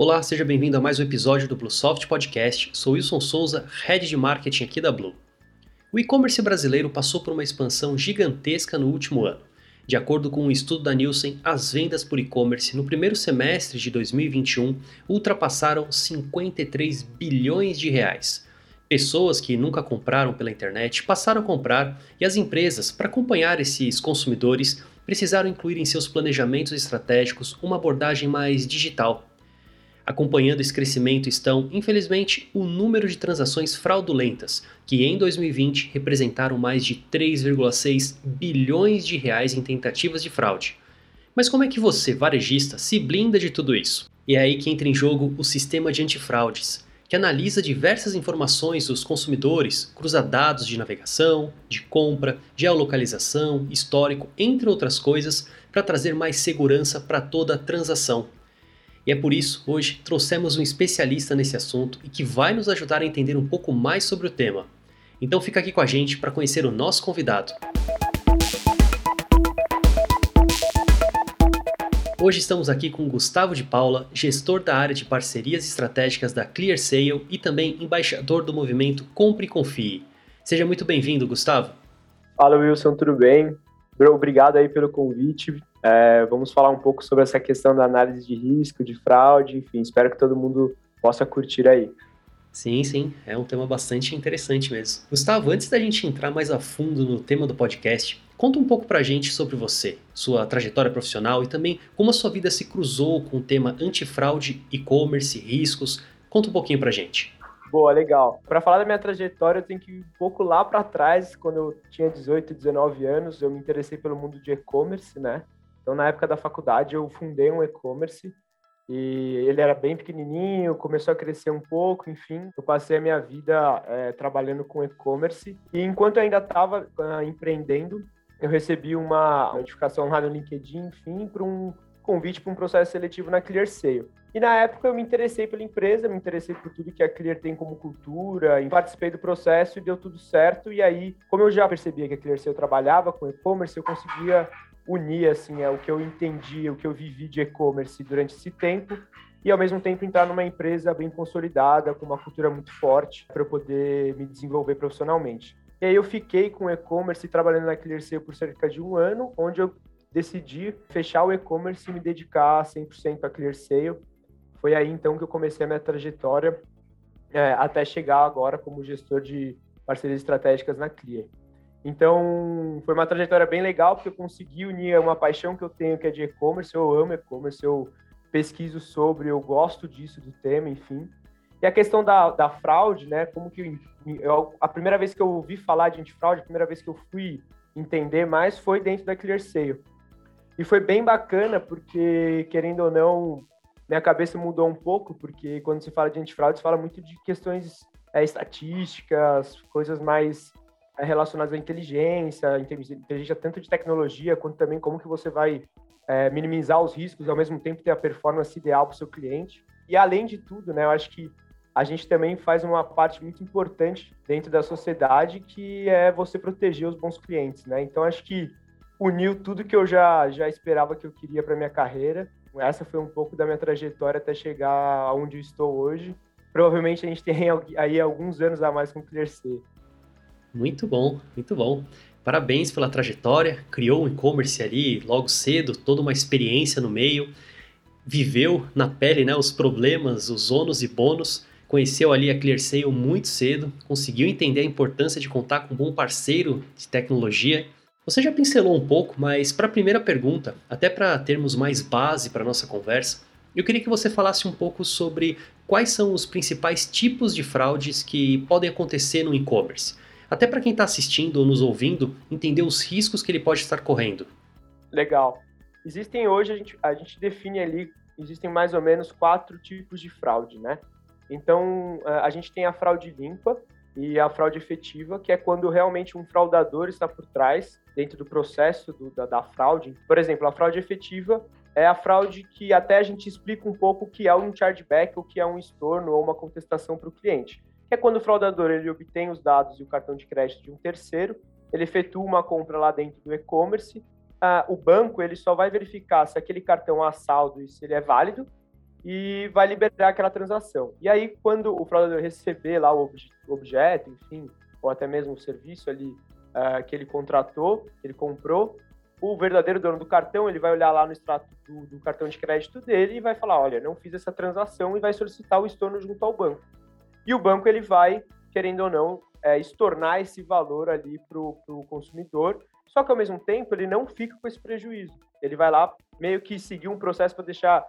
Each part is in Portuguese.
Olá, seja bem-vindo a mais um episódio do Bluesoft Podcast. Sou Wilson Souza, Head de Marketing aqui da Blue. O e-commerce brasileiro passou por uma expansão gigantesca no último ano. De acordo com um estudo da Nielsen, as vendas por e-commerce no primeiro semestre de 2021 ultrapassaram 53 bilhões de reais. Pessoas que nunca compraram pela internet passaram a comprar e as empresas, para acompanhar esses consumidores, precisaram incluir em seus planejamentos estratégicos uma abordagem mais digital Acompanhando esse crescimento estão, infelizmente, o número de transações fraudulentas, que em 2020 representaram mais de 3,6 bilhões de reais em tentativas de fraude. Mas como é que você, varejista, se blinda de tudo isso? E é aí que entra em jogo o sistema de antifraudes, que analisa diversas informações dos consumidores, cruza dados de navegação, de compra, geolocalização, histórico, entre outras coisas, para trazer mais segurança para toda a transação e é por isso, hoje, trouxemos um especialista nesse assunto e que vai nos ajudar a entender um pouco mais sobre o tema. Então fica aqui com a gente para conhecer o nosso convidado. Hoje estamos aqui com Gustavo de Paula, gestor da área de parcerias estratégicas da ClearSale e também embaixador do movimento Compre e Confie. Seja muito bem-vindo, Gustavo. Fala, Wilson, tudo bem? Obrigado aí pelo convite. É, vamos falar um pouco sobre essa questão da análise de risco, de fraude, enfim, espero que todo mundo possa curtir aí. Sim, sim, é um tema bastante interessante mesmo. Gustavo, antes da gente entrar mais a fundo no tema do podcast, conta um pouco pra gente sobre você, sua trajetória profissional e também como a sua vida se cruzou com o tema antifraude, e-commerce, riscos. Conta um pouquinho pra gente. Boa, legal. Para falar da minha trajetória, eu tenho que ir um pouco lá para trás, quando eu tinha 18, 19 anos, eu me interessei pelo mundo de e-commerce, né? Então, na época da faculdade, eu fundei um e-commerce e ele era bem pequenininho, começou a crescer um pouco, enfim. Eu passei a minha vida é, trabalhando com e-commerce e enquanto eu ainda estava ah, empreendendo, eu recebi uma notificação lá no LinkedIn, enfim, para um convite para um processo seletivo na ClearSale. E na época eu me interessei pela empresa, me interessei por tudo que a Clear tem como cultura, participei do processo e deu tudo certo. E aí, como eu já percebia que a ClearSale trabalhava com e-commerce, eu conseguia unir assim é o que eu entendi, o que eu vivi de e-commerce durante esse tempo e ao mesmo tempo entrar numa empresa bem consolidada, com uma cultura muito forte para eu poder me desenvolver profissionalmente. E aí eu fiquei com e-commerce trabalhando na ClearSale por cerca de um ano, onde eu decidi fechar o e-commerce e me dedicar 100% a ClearSale. Foi aí então que eu comecei a minha trajetória é, até chegar agora como gestor de parcerias estratégicas na Clear. Então, foi uma trajetória bem legal, porque eu consegui unir uma paixão que eu tenho, que é de e-commerce. Eu amo e-commerce, eu pesquiso sobre, eu gosto disso, do tema, enfim. E a questão da, da fraude, né? Como que eu, a primeira vez que eu ouvi falar de antifraude, a primeira vez que eu fui entender mais foi dentro da ClearSale. E foi bem bacana, porque, querendo ou não, minha cabeça mudou um pouco, porque quando se fala de antifraude, se fala muito de questões é, estatísticas, coisas mais é, relacionadas à inteligência, inteligência tanto de tecnologia quanto também como que você vai é, minimizar os riscos ao mesmo tempo ter a performance ideal para o seu cliente. E além de tudo, né, eu acho que a gente também faz uma parte muito importante dentro da sociedade que é você proteger os bons clientes, né? Então acho que uniu tudo que eu já já esperava que eu queria para minha carreira. Essa foi um pouco da minha trajetória até chegar aonde eu estou hoje. Provavelmente a gente tem aí alguns anos a mais com o. Muito bom, muito bom. Parabéns pela trajetória. Criou um e-commerce ali logo cedo, toda uma experiência no meio. Viveu na pele né, os problemas, os ônus e bônus. Conheceu ali a ClearSale muito cedo. Conseguiu entender a importância de contar com um bom parceiro de tecnologia. Você já pincelou um pouco, mas para a primeira pergunta, até para termos mais base para nossa conversa, eu queria que você falasse um pouco sobre quais são os principais tipos de fraudes que podem acontecer no e-commerce até para quem está assistindo ou nos ouvindo entender os riscos que ele pode estar correndo. Legal. Existem hoje, a gente, a gente define ali, existem mais ou menos quatro tipos de fraude, né? Então, a gente tem a fraude limpa e a fraude efetiva, que é quando realmente um fraudador está por trás, dentro do processo do, da, da fraude. Por exemplo, a fraude efetiva é a fraude que até a gente explica um pouco o que é um chargeback, o que é um estorno ou uma contestação para o cliente que é quando o fraudador ele obtém os dados e o cartão de crédito de um terceiro, ele efetua uma compra lá dentro do e-commerce, ah, o banco ele só vai verificar se aquele cartão há saldo e se ele é válido, e vai liberar aquela transação. E aí, quando o fraudador receber lá o objeto, enfim, ou até mesmo o serviço ali uh, que ele contratou, que ele comprou, o verdadeiro dono do cartão, ele vai olhar lá no extrato do, do, cartão de crédito dele e vai falar, olha, não fiz essa transação e vai solicitar o estorno junto ao banco. E o banco, ele vai, querendo ou não, é, estornar esse valor ali para o consumidor, só que ao mesmo tempo ele não fica com esse prejuízo. Ele vai lá meio que seguir um processo para deixar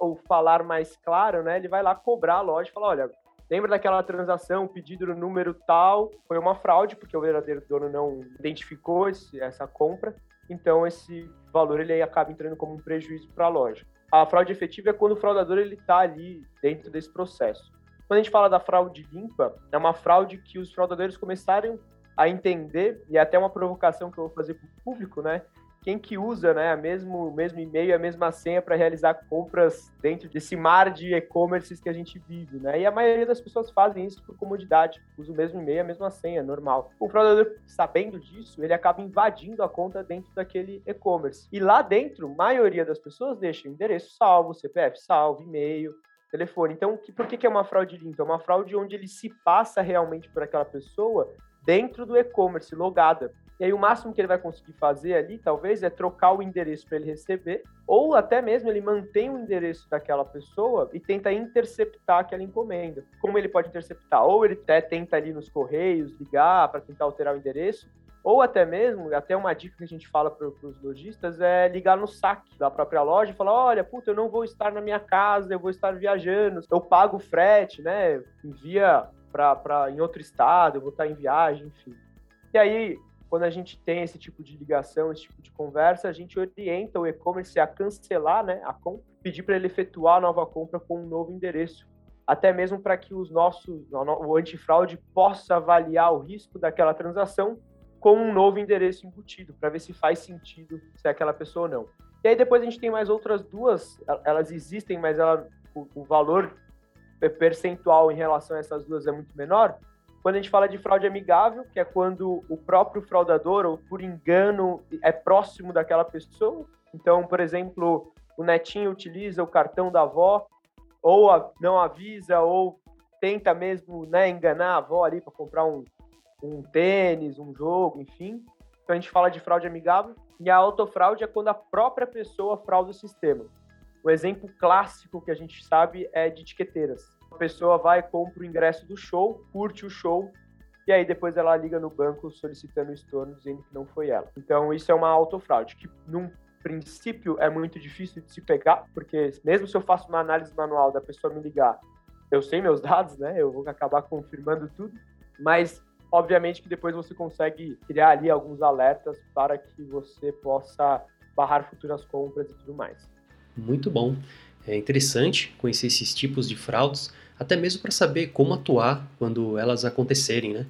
o falar mais claro, né? Ele vai lá cobrar a loja e falar, olha, lembra daquela transação, pedido no número tal, foi uma fraude, porque o verdadeiro dono não identificou esse, essa compra, então esse valor ele acaba entrando como um prejuízo para a loja. A fraude efetiva é quando o fraudador ele está ali dentro desse processo. Quando a gente fala da fraude limpa, é uma fraude que os fraudadores começaram a entender, e é até uma provocação que eu vou fazer para o público, né? Quem que usa né, a mesmo, o mesmo e-mail, a mesma senha para realizar compras dentro desse mar de e-commerces que a gente vive, né? E a maioria das pessoas fazem isso por comodidade, usa o mesmo e-mail, a mesma senha, normal. O fraudador, sabendo disso, ele acaba invadindo a conta dentro daquele e-commerce. E lá dentro, a maioria das pessoas deixa o endereço salvo, CPF salvo, e-mail, telefone. Então, que, por que, que é uma fraude limpa? É uma fraude onde ele se passa realmente por aquela pessoa dentro do e-commerce, logada. E aí o máximo que ele vai conseguir fazer ali, talvez, é trocar o endereço para ele receber, ou até mesmo ele mantém o endereço daquela pessoa e tenta interceptar aquela encomenda. Como ele pode interceptar? Ou ele até tenta ali nos correios ligar para tentar alterar o endereço, ou até mesmo, até uma dica que a gente fala para os lojistas é ligar no saque da própria loja e falar: olha, puta, eu não vou estar na minha casa, eu vou estar viajando, eu pago frete, né? Envia para em outro estado, eu vou estar em viagem, enfim. E aí, quando a gente tem esse tipo de ligação, esse tipo de conversa, a gente orienta o e-commerce a cancelar né, a compra, pedir para ele efetuar a nova compra com um novo endereço até mesmo para que os nossos, o antifraude possa avaliar o risco daquela transação com um novo endereço embutido, para ver se faz sentido se é aquela pessoa ou não. E aí depois a gente tem mais outras duas, elas existem, mas ela, o, o valor percentual em relação a essas duas é muito menor. Quando a gente fala de fraude amigável, que é quando o próprio fraudador, ou por engano, é próximo daquela pessoa. Então, por exemplo, o netinho utiliza o cartão da avó, ou não avisa, ou tenta mesmo né, enganar a avó ali para comprar um, um tênis, um jogo, enfim. Então a gente fala de fraude amigável. E a autofraude é quando a própria pessoa frauda o sistema. O exemplo clássico que a gente sabe é de etiqueteiras. A pessoa vai, compra o ingresso do show, curte o show, e aí depois ela liga no banco solicitando o estorno, dizendo que não foi ela. Então isso é uma autofraude, que num princípio é muito difícil de se pegar, porque mesmo se eu faço uma análise manual da pessoa me ligar, eu sei meus dados, né? Eu vou acabar confirmando tudo, mas Obviamente que depois você consegue criar ali alguns alertas para que você possa barrar futuras compras e tudo mais. Muito bom. É interessante conhecer esses tipos de fraudes, até mesmo para saber como atuar quando elas acontecerem, né?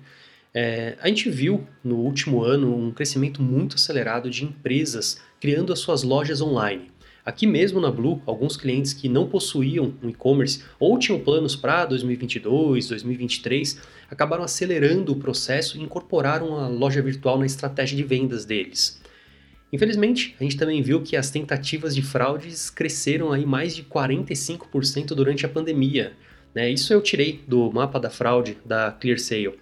É, a gente viu no último ano um crescimento muito acelerado de empresas criando as suas lojas online. Aqui mesmo na Blue, alguns clientes que não possuíam um e-commerce ou tinham planos para 2022, 2023, acabaram acelerando o processo e incorporaram a loja virtual na estratégia de vendas deles. Infelizmente, a gente também viu que as tentativas de fraudes cresceram aí mais de 45% durante a pandemia. Né? Isso eu tirei do mapa da fraude da ClearSale.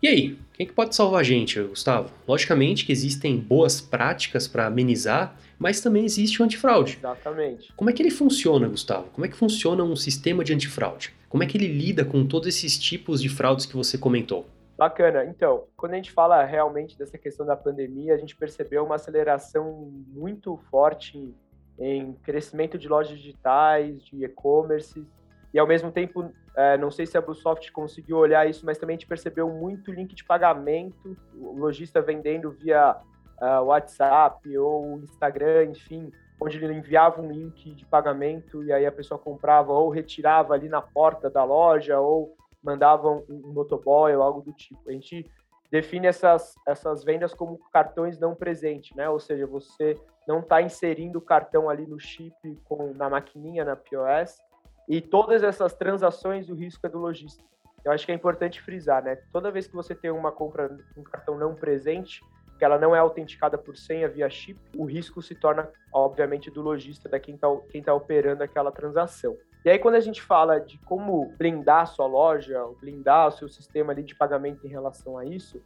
E aí, quem que pode salvar a gente, Gustavo? Logicamente que existem boas práticas para amenizar, mas também existe o antifraude. Exatamente. Como é que ele funciona, Gustavo? Como é que funciona um sistema de antifraude? Como é que ele lida com todos esses tipos de fraudes que você comentou? Bacana. Então, quando a gente fala realmente dessa questão da pandemia, a gente percebeu uma aceleração muito forte em crescimento de lojas digitais, de e-commerce, e ao mesmo tempo, é, não sei se a Bluesoft conseguiu olhar isso, mas também a gente percebeu muito link de pagamento, o lojista vendendo via uh, WhatsApp ou Instagram, enfim, onde ele enviava um link de pagamento e aí a pessoa comprava ou retirava ali na porta da loja ou mandava um, um motoboy ou algo do tipo. A gente define essas, essas vendas como cartões não presentes, né? Ou seja, você não está inserindo o cartão ali no chip com, na maquininha, na POS, e todas essas transações, o risco é do lojista. Eu acho que é importante frisar, né? Toda vez que você tem uma compra um cartão não presente, que ela não é autenticada por senha via chip, o risco se torna, obviamente, do lojista, da quem está quem tá operando aquela transação. E aí, quando a gente fala de como blindar a sua loja, blindar o seu sistema ali de pagamento em relação a isso,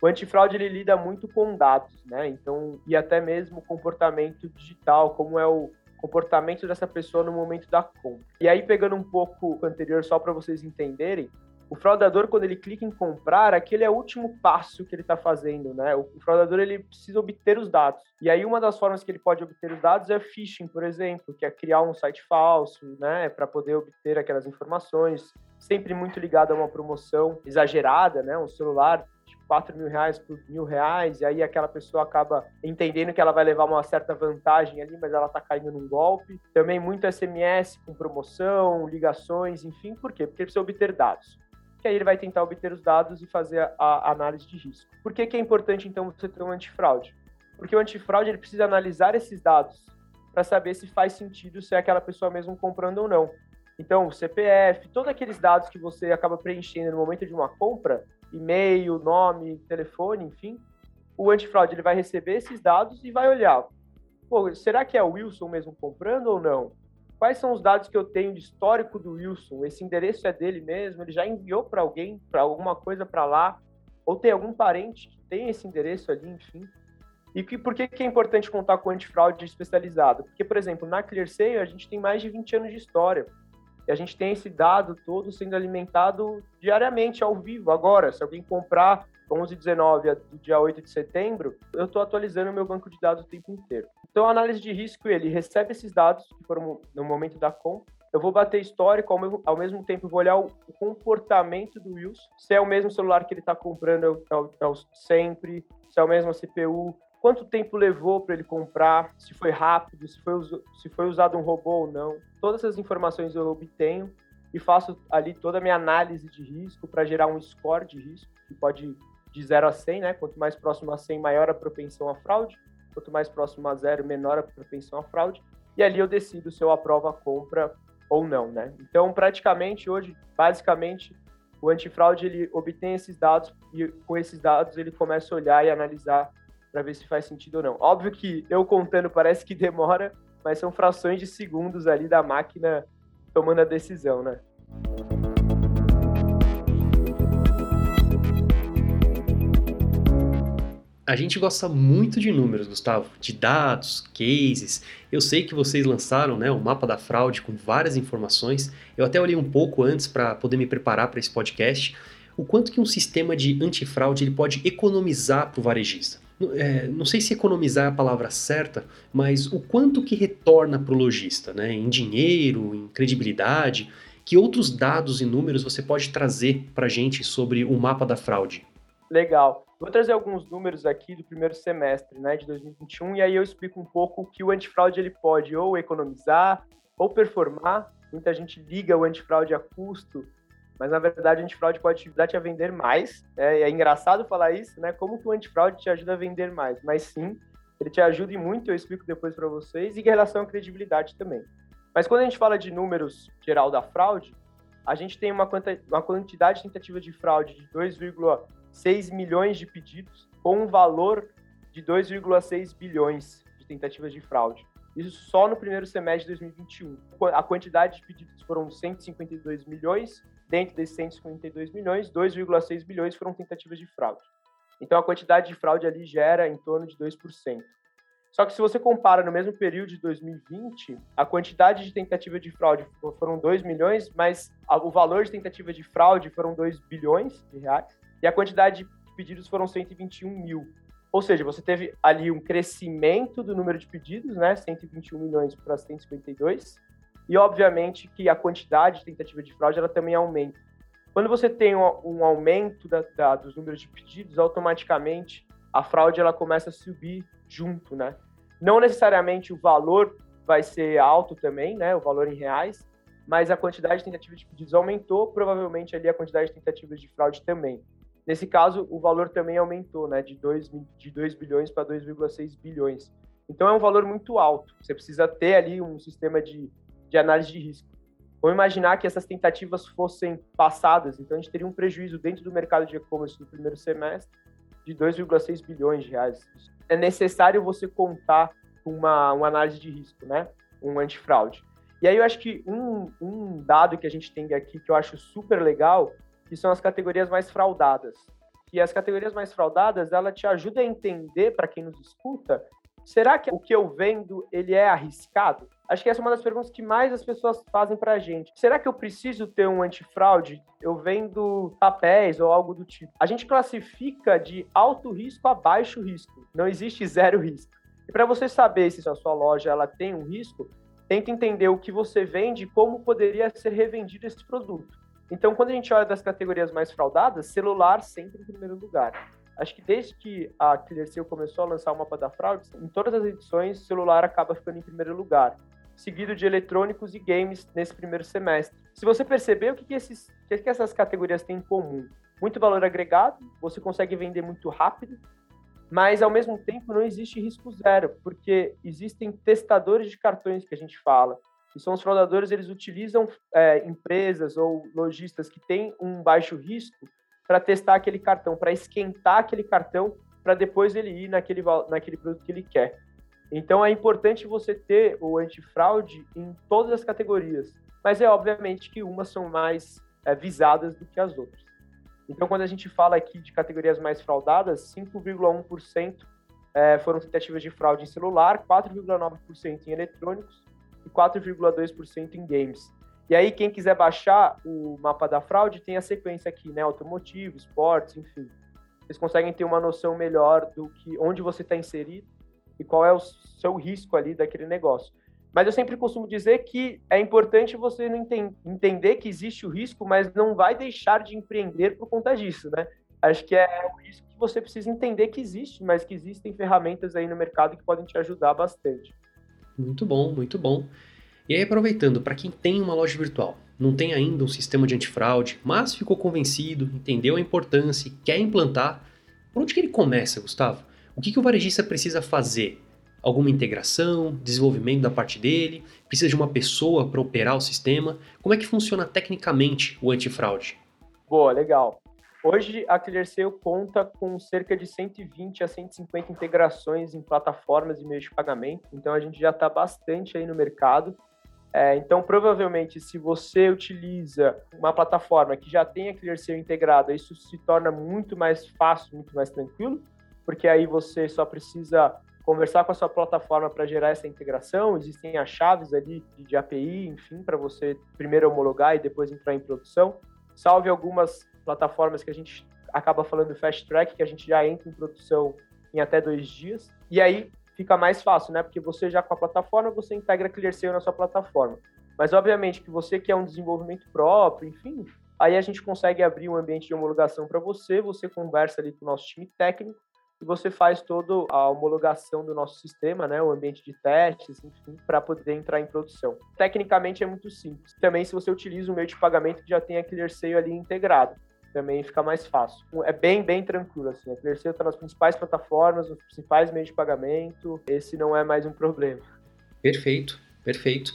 o antifraude ele lida muito com dados, né? Então, e até mesmo comportamento digital, como é o comportamento dessa pessoa no momento da compra. E aí, pegando um pouco o anterior, só para vocês entenderem, o fraudador, quando ele clica em comprar, aquele é o último passo que ele está fazendo, né? O fraudador, ele precisa obter os dados. E aí, uma das formas que ele pode obter os dados é phishing, por exemplo, que é criar um site falso, né? Para poder obter aquelas informações, sempre muito ligado a uma promoção exagerada, né? Um celular 4 mil reais por mil reais, e aí aquela pessoa acaba entendendo que ela vai levar uma certa vantagem ali, mas ela está caindo num golpe. Também muito SMS com promoção, ligações, enfim, por quê? Porque precisa obter dados. Que aí ele vai tentar obter os dados e fazer a, a análise de risco. Por que, que é importante, então, você ter um antifraude? Porque o antifraude ele precisa analisar esses dados para saber se faz sentido se é aquela pessoa mesmo comprando ou não. Então, o CPF, todos aqueles dados que você acaba preenchendo no momento de uma compra, e-mail, nome, telefone, enfim, o antifraude ele vai receber esses dados e vai olhar, pô, será que é o Wilson mesmo comprando ou não? Quais são os dados que eu tenho de histórico do Wilson? Esse endereço é dele mesmo? Ele já enviou para alguém, para alguma coisa para lá? Ou tem algum parente que tem esse endereço ali, enfim? E que, por que, que é importante contar com antifraude especializado? Porque, por exemplo, na ClearSale a gente tem mais de 20 anos de história. E a gente tem esse dado todo sendo alimentado diariamente, ao vivo. Agora, se alguém comprar 11 19 do dia 8 de setembro, eu estou atualizando o meu banco de dados o tempo inteiro. Então, a análise de risco, ele recebe esses dados que foram no momento da compra, eu vou bater histórico, ao mesmo, ao mesmo tempo vou olhar o, comportamento do Wilson, se é o mesmo celular que ele está comprando é o, é o sempre, se é o mesmo CPU, quanto tempo levou para ele comprar, se foi rápido, se foi, se foi usado um robô ou não. Todas essas informações eu obtenho e faço ali toda a minha análise de risco para gerar um score de risco, que pode de 0 a 100, né? Quanto mais próximo a 100, maior a propensão à fraude. Quanto mais próximo a 0, menor a propensão à fraude. E ali eu decido se eu aprovo a compra ou não, né? Então, praticamente hoje, basicamente, o antifraude ele obtém esses dados e com esses dados ele começa a olhar e analisar para ver se faz sentido ou não. Óbvio que eu contando parece que demora, mas são frações de segundos ali da máquina tomando a decisão, né? A gente gosta muito de números, Gustavo, de dados, cases. Eu sei que vocês lançaram né, o mapa da fraude com várias informações. Eu até olhei um pouco antes para poder me preparar para esse podcast. O quanto que um sistema de antifraude ele pode economizar para o varejista é, não sei se economizar é a palavra certa, mas o quanto que retorna para o lojista, né? em dinheiro, em credibilidade, que outros dados e números você pode trazer para a gente sobre o mapa da fraude? Legal. Vou trazer alguns números aqui do primeiro semestre né, de 2021 e aí eu explico um pouco que o antifraude ele pode ou economizar ou performar. Muita gente liga o antifraude a custo, mas na verdade o antifraude pode ajudar a vender mais. É, é engraçado falar isso, né? Como que o antifraude te ajuda a vender mais? Mas sim, ele te ajuda e muito, eu explico depois para vocês, e em relação à credibilidade também. Mas quando a gente fala de números geral da fraude, a gente tem uma, uma quantidade de tentativa de fraude de 2,6 milhões de pedidos, com um valor de 2,6 bilhões de tentativas de fraude. Isso só no primeiro semestre de 2021. A quantidade de pedidos foram 152 milhões Dentro desses 152 milhões, 2,6 bilhões foram tentativas de fraude. Então a quantidade de fraude ali gera em torno de 2%. Só que se você compara no mesmo período de 2020, a quantidade de tentativa de fraude foram 2 milhões, mas o valor de tentativa de fraude foram 2 bilhões de reais, e a quantidade de pedidos foram 121 mil. Ou seja, você teve ali um crescimento do número de pedidos, né, 121 milhões para 152, e, obviamente, que a quantidade de tentativa de fraude ela também aumenta. Quando você tem um, um aumento da, da, dos números de pedidos, automaticamente a fraude ela começa a subir junto, né? Não necessariamente o valor vai ser alto também, né? O valor em reais, mas a quantidade de tentativas de pedidos aumentou, provavelmente ali a quantidade de tentativas de fraude também. Nesse caso, o valor também aumentou, né? De 2, de 2 bilhões para 2,6 bilhões. Então é um valor muito alto. Você precisa ter ali um sistema de de análise de risco. Vamos imaginar que essas tentativas fossem passadas, então a gente teria um prejuízo dentro do mercado de e-commerce no primeiro semestre de 2,6 bilhões de reais. É necessário você contar com uma, uma análise de risco, né? Um antifraude. E aí eu acho que um, um dado que a gente tem aqui que eu acho super legal, que são as categorias mais fraudadas. E as categorias mais fraudadas, ela te ajuda a entender, para quem nos escuta, será que o que eu vendo, ele é arriscado? Acho que essa é uma das perguntas que mais as pessoas fazem para a gente. Será que eu preciso ter um antifraude? Eu vendo papéis ou algo do tipo. A gente classifica de alto risco a baixo risco. Não existe zero risco. E para você saber se a sua loja ela tem um risco, tenta entender o que você vende e como poderia ser revendido esse produto. Então, quando a gente olha das categorias mais fraudadas, celular sempre em primeiro lugar. Acho que desde que a ClearSale começou a lançar o mapa da fraude, em todas as edições, celular acaba ficando em primeiro lugar, seguido de eletrônicos e games nesse primeiro semestre. Se você perceber, o que, que, esses, o que, que essas categorias têm em comum? Muito valor agregado, você consegue vender muito rápido, mas ao mesmo tempo não existe risco zero, porque existem testadores de cartões que a gente fala. E são os fraudadores, eles utilizam é, empresas ou lojistas que têm um baixo risco para testar aquele cartão, para esquentar aquele cartão, para depois ele ir naquele, naquele produto que ele quer. Então é importante você ter o antifraude em todas as categorias, mas é obviamente que umas são mais é, visadas do que as outras. Então, quando a gente fala aqui de categorias mais fraudadas, 5,1% é, foram tentativas de fraude em celular, 4,9% em eletrônicos e 4,2% em games. E aí, quem quiser baixar o mapa da fraude, tem a sequência aqui, né? Automotivo, esportes, enfim. Vocês conseguem ter uma noção melhor do que onde você está inserido e qual é o seu risco ali daquele negócio. Mas eu sempre costumo dizer que é importante você entender que existe o risco, mas não vai deixar de empreender por conta disso, né? Acho que é o risco que você precisa entender que existe, mas que existem ferramentas aí no mercado que podem te ajudar bastante. Muito bom, muito bom. E aí, aproveitando, para quem tem uma loja virtual, não tem ainda um sistema de antifraude, mas ficou convencido, entendeu a importância e quer implantar, por onde que ele começa, Gustavo? O que, que o varejista precisa fazer? alguma integração, desenvolvimento da parte dele, precisa de uma pessoa para operar o sistema. Como é que funciona tecnicamente o antifraude? Boa, legal. Hoje a ClearSale conta com cerca de 120 a 150 integrações em plataformas e meios de pagamento, então a gente já está bastante aí no mercado. É, então, provavelmente, se você utiliza uma plataforma que já tem a ClearSale integrada, isso se torna muito mais fácil, muito mais tranquilo, porque aí você só precisa conversar com a sua plataforma para gerar essa integração. Existem as chaves ali de API, enfim, para você primeiro homologar e depois entrar em produção. Salve algumas plataformas que a gente acaba falando fast track, que a gente já entra em produção em até dois dias. E aí fica mais fácil, né? Porque você já com a plataforma, você integra ClearSale na sua plataforma. Mas obviamente que você quer um desenvolvimento próprio, enfim, aí a gente consegue abrir um ambiente de homologação para você, você conversa ali com o nosso time técnico e você faz toda a homologação do nosso sistema, né, o ambiente de testes, enfim, para poder entrar em produção. Tecnicamente é muito simples. Também se você utiliza o meio de pagamento que já tem a ClearSale ali integrado, também fica mais fácil. É bem, bem tranquilo, assim. A ClearSale está nas principais plataformas, nos principais meios de pagamento, esse não é mais um problema. Perfeito, perfeito.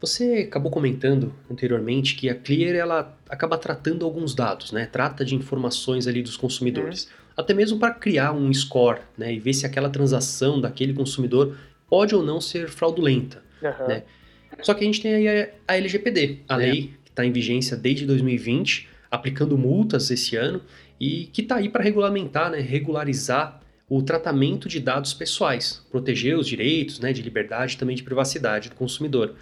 Você acabou comentando anteriormente que a Clear ela acaba tratando alguns dados, né? Trata de informações ali dos consumidores. Uhum até mesmo para criar um score né, e ver se aquela transação daquele consumidor pode ou não ser fraudulenta. Uhum. Né? Só que a gente tem aí a, LGPD, a é. lei que está em vigência desde 2020, aplicando multas esse ano e que está aí para regulamentar, né, regularizar o tratamento de dados pessoais, proteger os direitos né, de liberdade e também de privacidade do consumidor.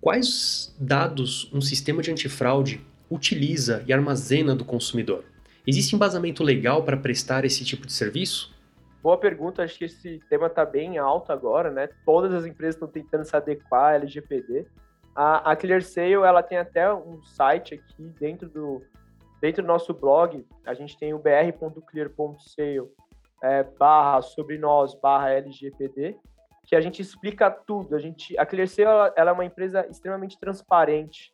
Quais dados um sistema de antifraude utiliza e armazena do consumidor? Existe embasamento legal para prestar esse tipo de serviço? Boa pergunta, acho que esse tema está bem alto agora, né? Todas as empresas estão tentando se adequar à LGPD. A, a ClearSale, ela tem até um site aqui dentro do, dentro do nosso blog, a gente tem o br.clear.sale é, barra sobre nós barra LGPD, que a gente explica tudo. A, gente, a ClearSale ela, ela é uma empresa extremamente transparente,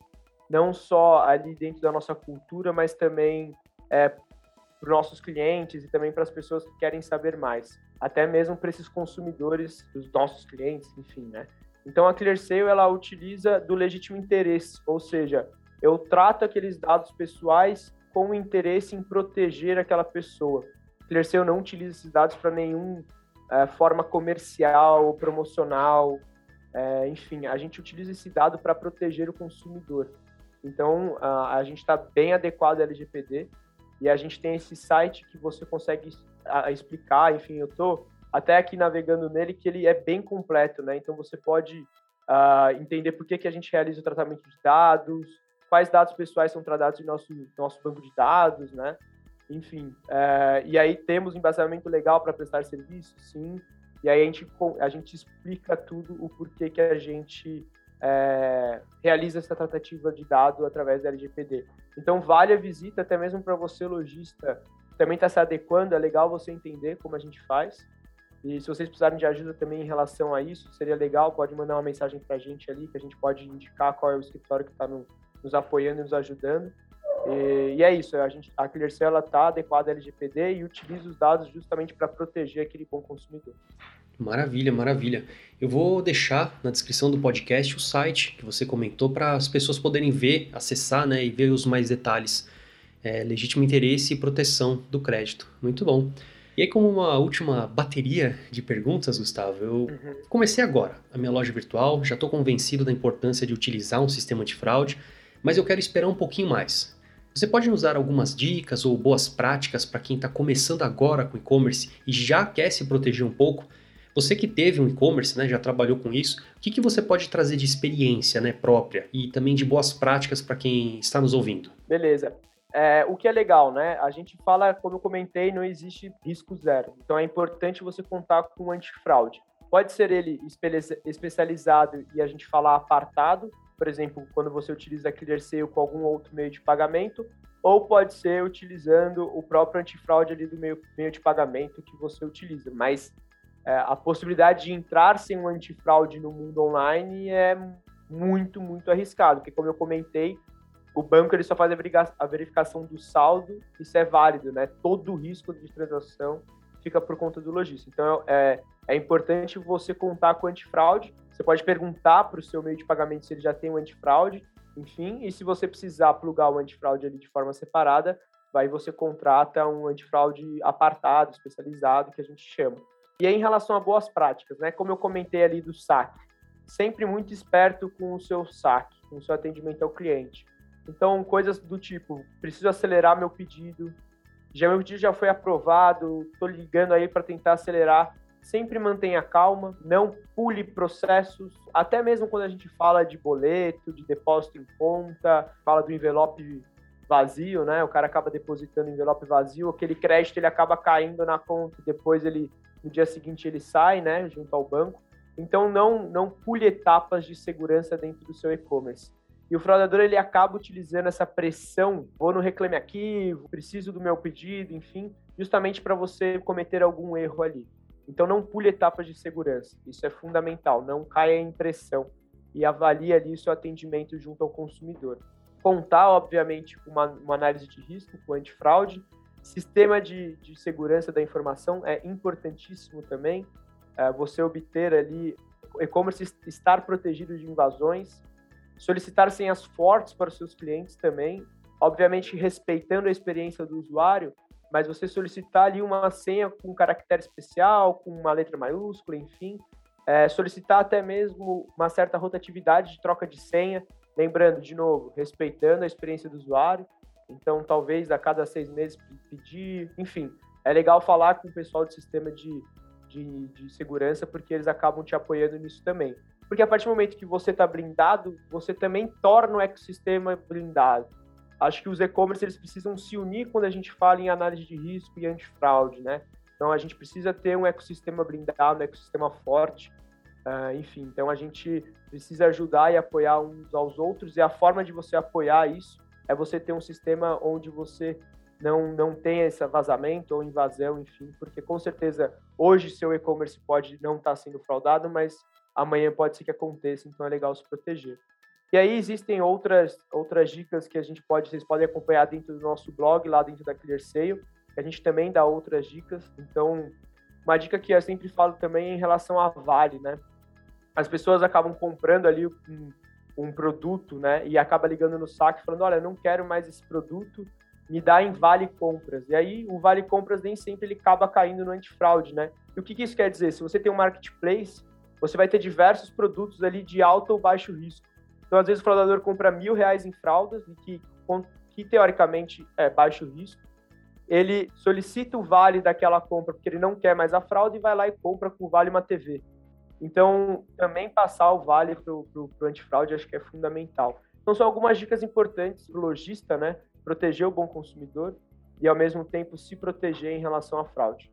não só ali dentro da nossa cultura, mas também é, para os nossos clientes e também para as pessoas que querem saber mais, até mesmo para esses consumidores, os nossos clientes, enfim, né? Então a ClearSale ela utiliza do legítimo interesse, ou seja, eu trato aqueles dados pessoais com interesse em proteger aquela pessoa. ClearSale não utiliza esses dados para nenhuma é, forma comercial, promocional, é, enfim, a gente utiliza esse dado para proteger o consumidor. Então, a, a gente está bem adequado ao LGPD e a gente tem esse site que você consegue explicar, enfim, eu estou até aqui navegando nele, que ele é bem completo, né? Então, você pode uh, entender por que, que a gente realiza o tratamento de dados, quais dados pessoais são tratados em nosso, nosso banco de dados, né? Enfim, é, e aí temos embasamento legal para prestar serviço, sim. E aí a gente, a gente explica tudo o porquê que a gente é, realiza essa tratativa de dado através da LGPD. Então vale a visita, até mesmo para você lojista, também está se adequando, é legal você entender como a gente faz. E se vocês precisarem de ajuda também em relação a isso, seria legal, pode mandar uma mensagem para a gente ali, que a gente pode indicar qual é o escritório que está no, nos apoiando e nos ajudando. E, e é isso, a, gente, a está adequada à LGPD e utiliza os dados justamente para proteger aquele bom consumidor. Maravilha, maravilha. Eu vou deixar na descrição do podcast o site que você comentou para as pessoas poderem ver, acessar né, e ver os mais detalhes. É, legítimo interesse e proteção do crédito. Muito bom. E aí, como uma última bateria de perguntas, Gustavo, eu uhum. comecei agora a minha loja virtual, já estou convencido da importância de utilizar um sistema de fraude, mas eu quero esperar um pouquinho mais. Você pode nos dar algumas dicas ou boas práticas para quem está começando agora com e-commerce e já quer se proteger um pouco? Você que teve um e-commerce, né, já trabalhou com isso, o que, que você pode trazer de experiência né, própria e também de boas práticas para quem está nos ouvindo? Beleza. É, o que é legal, né? A gente fala, como eu comentei, não existe risco zero. Então é importante você contar com um antifraude. Pode ser ele especializado e a gente falar apartado, por exemplo, quando você utiliza ClearSale com algum outro meio de pagamento, ou pode ser utilizando o próprio antifraude ali do meio, meio de pagamento que você utiliza. Mas é, a possibilidade de entrar sem um antifraude no mundo online é muito, muito arriscado, porque como eu comentei, o banco ele só faz a verificação do saldo, isso é válido, né? Todo o risco de transação fica por conta do lojista. Então, é, é importante você contar com antifraude. Você pode perguntar para o seu meio de pagamento se ele já tem um antifraude, enfim, e se você precisar plugar o antifraude ali de forma separada, vai você contrata um antifraude apartado, especializado, que a gente chama. E aí, em relação a boas práticas, né? Como eu comentei ali do saque, sempre muito esperto com o seu saque, com o seu atendimento ao cliente. Então, coisas do tipo, preciso acelerar meu pedido, já meu pedido já foi aprovado, estou ligando aí para tentar acelerar. Sempre mantenha calma, não pule processos, até mesmo quando a gente fala de boleto, de depósito em conta, fala do envelope vazio, né? O cara acaba depositando envelope vazio, aquele crédito ele acaba caindo na conta, depois ele no dia seguinte ele sai, né, junto ao banco. Então não não pule etapas de segurança dentro do seu e-commerce. E o fraudador ele acaba utilizando essa pressão, vou no reclame aqui, preciso do meu pedido, enfim, justamente para você cometer algum erro ali. Então não pule etapas de segurança, isso é fundamental, não caia em pressão e avalie ali seu atendimento junto ao consumidor. Contar, obviamente, com uma, uma análise de risco, com antifraude, sistema de, de segurança da informação é importantíssimo também, é, você obter ali, e-commerce estar protegido de invasões, solicitar senhas fortes para os seus clientes também, obviamente respeitando a experiência do usuário, mas você solicitar ali uma senha com caractere especial, com uma letra maiúscula, enfim, é, solicitar até mesmo uma certa rotatividade de troca de senha, lembrando, de novo, respeitando a experiência do usuário, então talvez a cada seis meses pedir, enfim, é legal falar com o pessoal do sistema de, de, de segurança, porque eles acabam te apoiando nisso também. Porque a partir do momento que você está blindado, você também torna o ecossistema blindado. Acho que os e-commerce eles precisam se unir quando a gente fala em análise de risco e antifraude, né? Então a gente precisa ter um ecossistema blindado, um ecossistema forte, uh, enfim. Então a gente precisa ajudar e apoiar uns aos outros e a forma de você apoiar isso é você ter um sistema onde você não não tenha esse vazamento ou invasão, enfim, porque com certeza hoje seu e-commerce pode não estar tá sendo fraudado, mas amanhã pode ser que aconteça, então é legal se proteger. E aí existem outras outras dicas que a gente pode, vocês podem acompanhar dentro do nosso blog, lá dentro da ClearSale, a gente também dá outras dicas. Então, uma dica que eu sempre falo também é em relação à Vale, né? As pessoas acabam comprando ali um produto, né? E acaba ligando no saque falando, olha, não quero mais esse produto, me dá em vale compras. E aí o vale compras nem sempre ele acaba caindo no antifraude, né? E o que, que isso quer dizer? Se você tem um marketplace, você vai ter diversos produtos ali de alto ou baixo risco. Então, às vezes, o fraudador compra mil reais em fraldas, que, que teoricamente é baixo risco. Ele solicita o vale daquela compra porque ele não quer mais a fraude e vai lá e compra com o vale uma TV. Então, também passar o vale para o antifraude acho que é fundamental. Então, são algumas dicas importantes para o lojista, né? Proteger o bom consumidor e, ao mesmo tempo, se proteger em relação à fraude.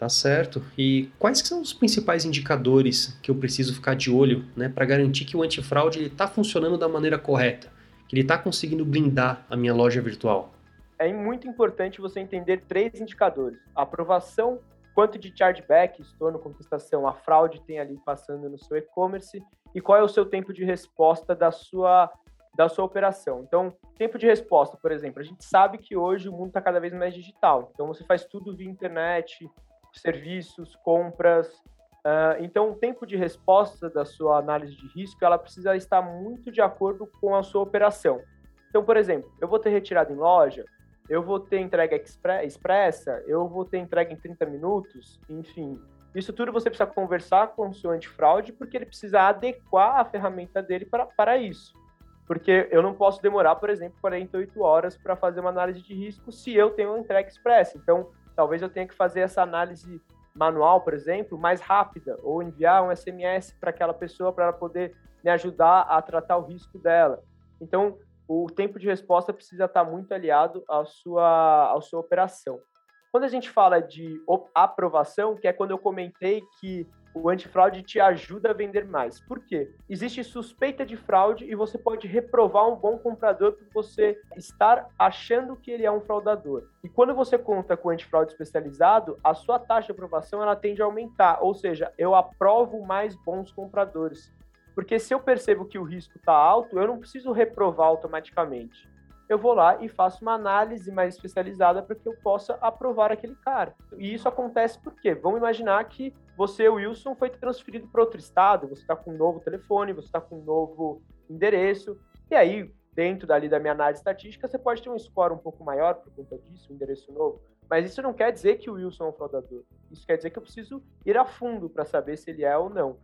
Tá certo. E quais são os principais indicadores que eu preciso ficar de olho né, para garantir que o antifraude está funcionando da maneira correta? Que ele está conseguindo blindar a minha loja virtual? É muito importante você entender três indicadores. A aprovação, quanto de chargeback, estorno, contestação, a fraude tem ali passando no seu e-commerce e qual é o seu tempo de resposta da sua da sua operação. Então, tempo de resposta, por exemplo, a gente sabe que hoje o mundo está cada vez mais digital. Então, você faz tudo via internet, serviços, compras. Uh, então, o tempo de resposta da sua análise de risco ela precisa estar muito de acordo com a sua operação. Então, por exemplo, eu vou ter retirada em loja, eu vou ter entrega expressa, eu vou ter entrega em 30 minutos, enfim. Isso tudo você precisa conversar com o seu antifraude, porque ele precisa adequar a ferramenta dele para, para isso. Porque eu não posso demorar, por exemplo, 48 horas para fazer uma análise de risco se eu tenho uma entrega expressa. Então, talvez eu tenha que fazer essa análise manual, por exemplo, mais rápida, ou enviar um SMS para aquela pessoa para ela poder me ajudar a tratar o risco dela. Então, o tempo de resposta precisa estar muito aliado à sua, à sua operação. Quando a gente fala de aprovação, que é quando eu comentei que o antifraude te ajuda a vender mais. Por quê? Existe suspeita de fraude e você pode reprovar um bom comprador por você estar achando que ele é um fraudador. E quando você conta com antifraude especializado, a sua taxa de aprovação ela tende a aumentar, ou seja, eu aprovo mais bons compradores. Porque se eu percebo que o risco está alto, eu não preciso reprovar automaticamente eu vou lá e faço uma análise mais especializada para que eu possa aprovar aquele cara. E isso acontece porque, vamos imaginar que você, Wilson, foi transferido para outro estado, você está com um novo telefone, você está com um novo endereço, e aí, dentro dali da minha análise estatística, você pode ter um score um pouco maior por conta disso, um endereço novo. Mas isso não quer dizer que o Wilson é um fraudador. Isso quer dizer que eu preciso ir a fundo para saber se ele é ou não.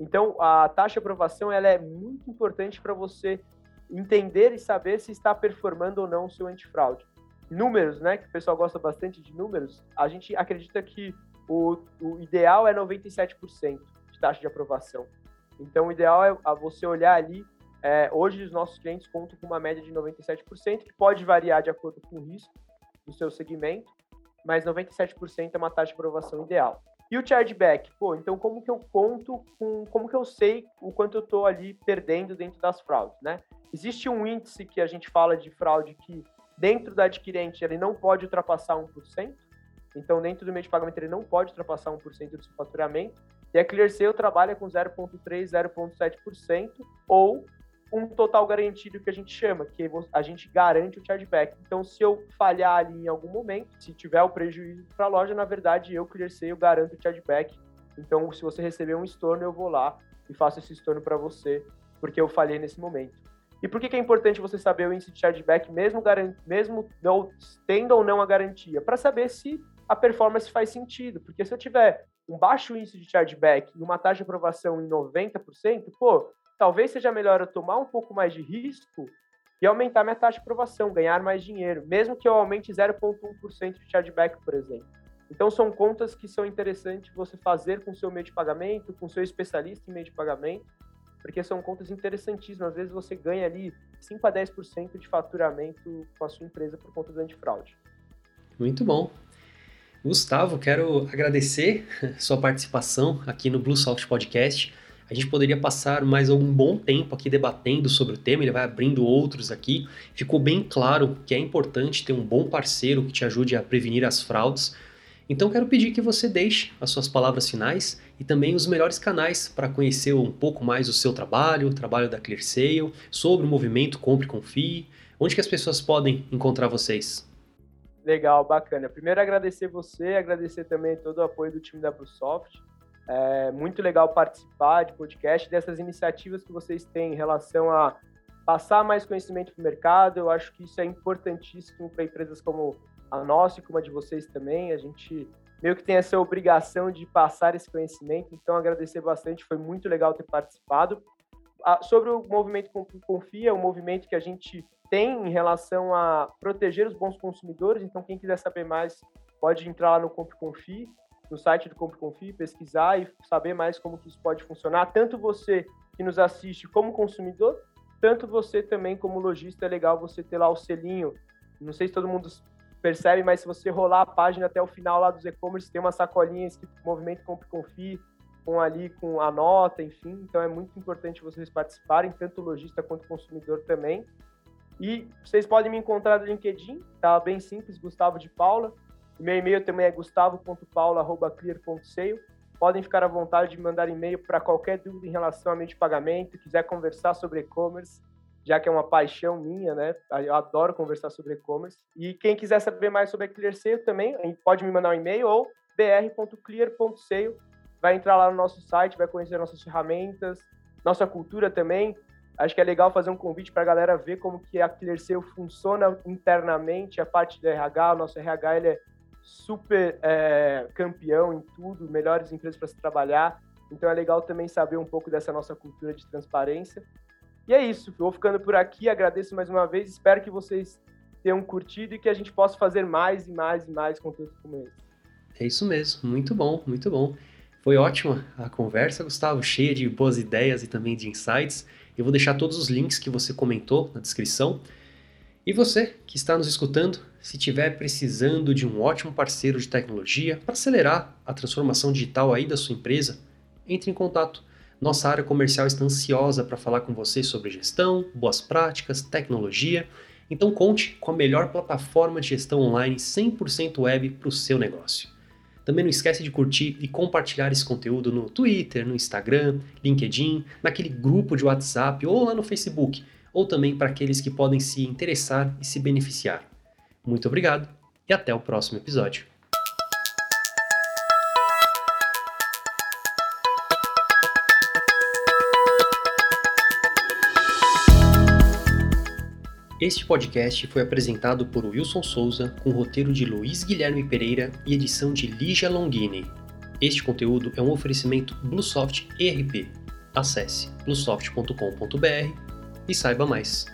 Então, a taxa de aprovação ela é muito importante para você entender e saber se está performando ou não o seu antifraude. Números, né, que o pessoal gosta bastante de números, a gente acredita que o, o ideal é 97% de taxa de aprovação. Então, o ideal é você olhar ali. É, hoje, os nossos clientes contam com uma média de 97%, que pode variar de acordo com o risco do seu segmento, mas 97% é uma taxa de aprovação ideal. E o chargeback? Pô, então como que eu conto com, como que eu sei o quanto eu estou ali perdendo dentro das fraudes, né? Existe um índice que a gente fala de fraude que dentro da adquirente ele não pode ultrapassar 1%, então dentro do meio de pagamento ele não pode ultrapassar 1% do seu faturamento, e a ClearSale trabalha com 0,3%, 0,7% ou um total garantido que a gente chama, que a gente garante o chargeback. Então, se eu falhar ali em algum momento, se tiver o prejuízo para a loja, na verdade, eu, ClearSale, garanto o chargeback. Então, se você receber um estorno, eu vou lá e faço esse estorno para você, porque eu falhei nesse momento. E por que, que é importante você saber o índice de chargeback, mesmo, mesmo não, tendo ou não a garantia? Para saber se a performance faz sentido. Porque se eu tiver um baixo índice de chargeback e uma taxa de aprovação em 90%, pô, talvez seja melhor eu tomar um pouco mais de risco e aumentar minha taxa de aprovação, ganhar mais dinheiro, mesmo que eu aumente 0,1% de chargeback, por exemplo. Então, são contas que são interessantes você fazer com o seu meio de pagamento, com seu especialista em meio de pagamento, porque são contas interessantíssimas. Às vezes você ganha ali 5 a 10% de faturamento com a sua empresa por conta do antifraude. Muito bom. Gustavo, quero agradecer sua participação aqui no Blue Soft Podcast. A gente poderia passar mais algum bom tempo aqui debatendo sobre o tema, ele vai abrindo outros aqui. Ficou bem claro que é importante ter um bom parceiro que te ajude a prevenir as fraudes. Então quero pedir que você deixe as suas palavras finais e também os melhores canais para conhecer um pouco mais o seu trabalho, o trabalho da ClearSale, sobre o movimento Compre e Confie, onde que as pessoas podem encontrar vocês. Legal, bacana. Primeiro agradecer você, agradecer também todo o apoio do time da Bluesoft. É muito legal participar de podcast, dessas iniciativas que vocês têm em relação a passar mais conhecimento para o mercado. Eu acho que isso é importantíssimo para empresas como a nossa e como a de vocês também. A gente meio que tem essa obrigação de passar esse conhecimento. Então, agradecer bastante, foi muito legal ter participado. Ah, sobre o movimento Confia, um movimento que a gente tem em relação a proteger os bons consumidores. Então, quem quiser saber mais, pode entrar lá no Compre Confie, no site do Compre Confie, pesquisar e saber mais como que isso pode funcionar. Tanto você que nos assiste como consumidor, tanto você também como lojista, é legal você ter lá o selinho. Não sei se todo mundo percebe, mas se você rolar a página até o final lá dos e-commerce, tem uma sacolinha escrito Movimento Compre Confie, com ali com a nota, enfim. Então é muito importante vocês participarem, tanto lojista quanto consumidor também. E vocês podem me encontrar no LinkedIn, tá bem simples, Gustavo de Paula. Meu e-mail também é gustavo.paula.clear.sale. Podem ficar à vontade de mandar e-mail para qualquer dúvida em relação a meio de pagamento, quiser conversar sobre e-commerce, já que é uma paixão minha, né? Eu adoro conversar sobre e-commerce. E quem quiser saber mais sobre a ClearSale também, pode me mandar um e-mail ou br.clear.sale. Vai entrar lá no nosso site, vai conhecer nossas ferramentas, nossa cultura também. Acho que é legal fazer um convite para a galera ver como que a ClearSale funciona internamente, a parte do RH, o nosso RH ele é super é, campeão em tudo, melhores empresas para se trabalhar. Então é legal também saber um pouco dessa nossa cultura de transparência. E é isso, vou ficando por aqui, agradeço mais uma vez, espero que vocês tenham curtido e que a gente possa fazer mais e mais e mais conteúdo como esse. É isso mesmo, muito bom, muito bom. Foi ótima a conversa, Gustavo, cheia de boas ideias e também de insights. Eu vou deixar todos os links que você comentou na descrição. E você que está nos escutando, se estiver precisando de um ótimo parceiro de tecnologia para acelerar a transformação digital aí da sua empresa, entre em contato. Nossa área comercial está ansiosa para falar com você sobre gestão, boas práticas, tecnologia. Então conte com a melhor plataforma de gestão online 100% web para o seu negócio. Também não esquece de curtir e compartilhar esse conteúdo no Twitter, no Instagram, LinkedIn, naquele grupo de WhatsApp ou lá no Facebook, ou também para aqueles que podem se interessar e se beneficiar. Muito obrigado e até o próximo episódio. Este podcast foi apresentado por Wilson Souza, com roteiro de Luiz Guilherme Pereira e edição de Lígia Longini. Este conteúdo é um oferecimento Bluesoft ERP. Acesse bluesoft.com.br e saiba mais.